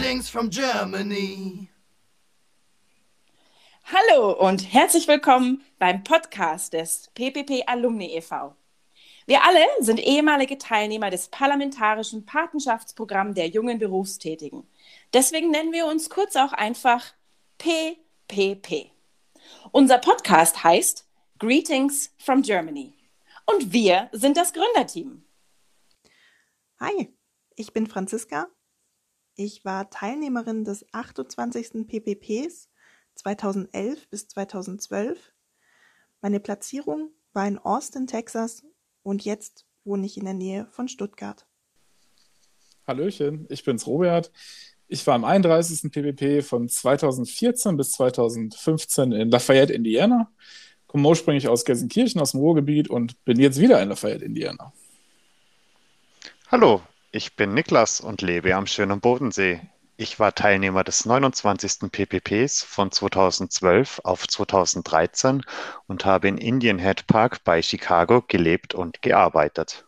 from Germany. Hallo und herzlich willkommen beim Podcast des PPP Alumni e.V. Wir alle sind ehemalige Teilnehmer des parlamentarischen Patenschaftsprogramms der jungen Berufstätigen. Deswegen nennen wir uns kurz auch einfach PPP. Unser Podcast heißt Greetings from Germany. Und wir sind das Gründerteam. Hi, ich bin Franziska. Ich war Teilnehmerin des 28. PPPs 2011 bis 2012. Meine Platzierung war in Austin, Texas und jetzt wohne ich in der Nähe von Stuttgart. Hallöchen, ich bin's Robert. Ich war im 31. PPP von 2014 bis 2015 in Lafayette, Indiana. Komme ursprünglich aus Gelsenkirchen, aus dem Ruhrgebiet und bin jetzt wieder in Lafayette, Indiana. Hallo, ich bin Niklas und lebe am schönen Bodensee. Ich war Teilnehmer des 29. PPPs von 2012 auf 2013 und habe in Indian Head Park bei Chicago gelebt und gearbeitet.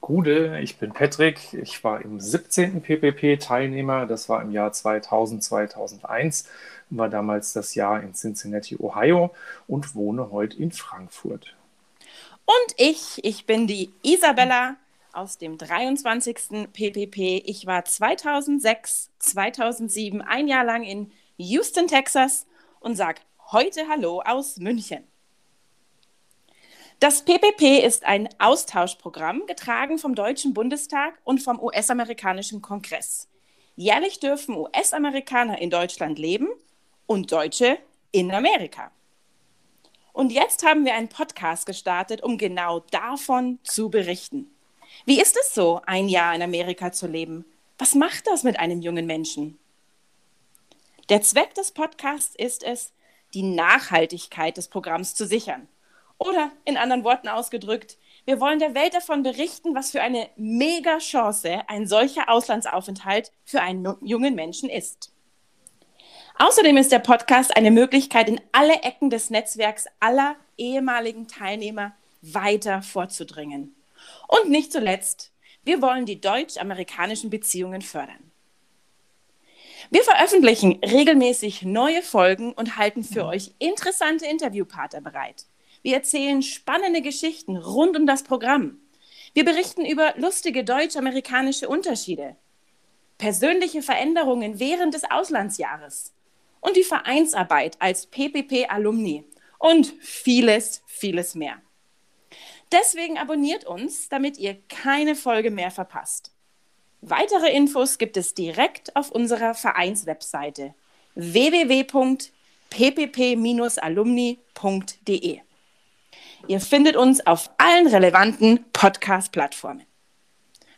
Gude, ich bin Patrick. Ich war im 17. PPP Teilnehmer. Das war im Jahr 2000, 2001. War damals das Jahr in Cincinnati, Ohio und wohne heute in Frankfurt. Und ich, ich bin die Isabella aus dem 23. PPP. Ich war 2006, 2007 ein Jahr lang in Houston, Texas und sage heute Hallo aus München. Das PPP ist ein Austauschprogramm, getragen vom Deutschen Bundestag und vom US-amerikanischen Kongress. Jährlich dürfen US-Amerikaner in Deutschland leben und Deutsche in Amerika. Und jetzt haben wir einen Podcast gestartet, um genau davon zu berichten. Wie ist es so, ein Jahr in Amerika zu leben? Was macht das mit einem jungen Menschen? Der Zweck des Podcasts ist es, die Nachhaltigkeit des Programms zu sichern. Oder in anderen Worten ausgedrückt, wir wollen der Welt davon berichten, was für eine mega Chance ein solcher Auslandsaufenthalt für einen jungen Menschen ist. Außerdem ist der Podcast eine Möglichkeit, in alle Ecken des Netzwerks aller ehemaligen Teilnehmer weiter vorzudringen. Und nicht zuletzt, wir wollen die deutsch-amerikanischen Beziehungen fördern. Wir veröffentlichen regelmäßig neue Folgen und halten für euch interessante Interviewpartner bereit. Wir erzählen spannende Geschichten rund um das Programm. Wir berichten über lustige deutsch-amerikanische Unterschiede, persönliche Veränderungen während des Auslandsjahres und die Vereinsarbeit als PPP-Alumni und vieles, vieles mehr. Deswegen abonniert uns, damit ihr keine Folge mehr verpasst. Weitere Infos gibt es direkt auf unserer Vereinswebseite www.ppp-alumni.de. Ihr findet uns auf allen relevanten Podcast-Plattformen.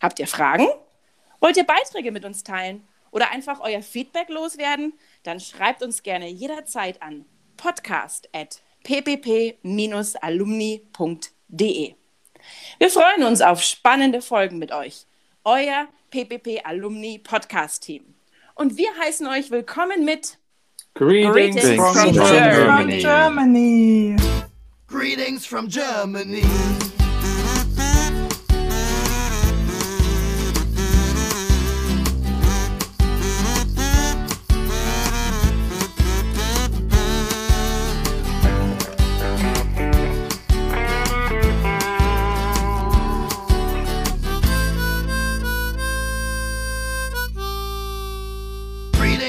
Habt ihr Fragen? Wollt ihr Beiträge mit uns teilen oder einfach euer Feedback loswerden? Dann schreibt uns gerne jederzeit an podcast.ppp-alumni.de www.ppalumni.de. Wir freuen uns auf spannende Folgen mit euch. Euer PPP Alumni Podcast Team. Und wir heißen euch willkommen mit Greetings, Greetings from, from Germany. Germany. Greetings from Germany.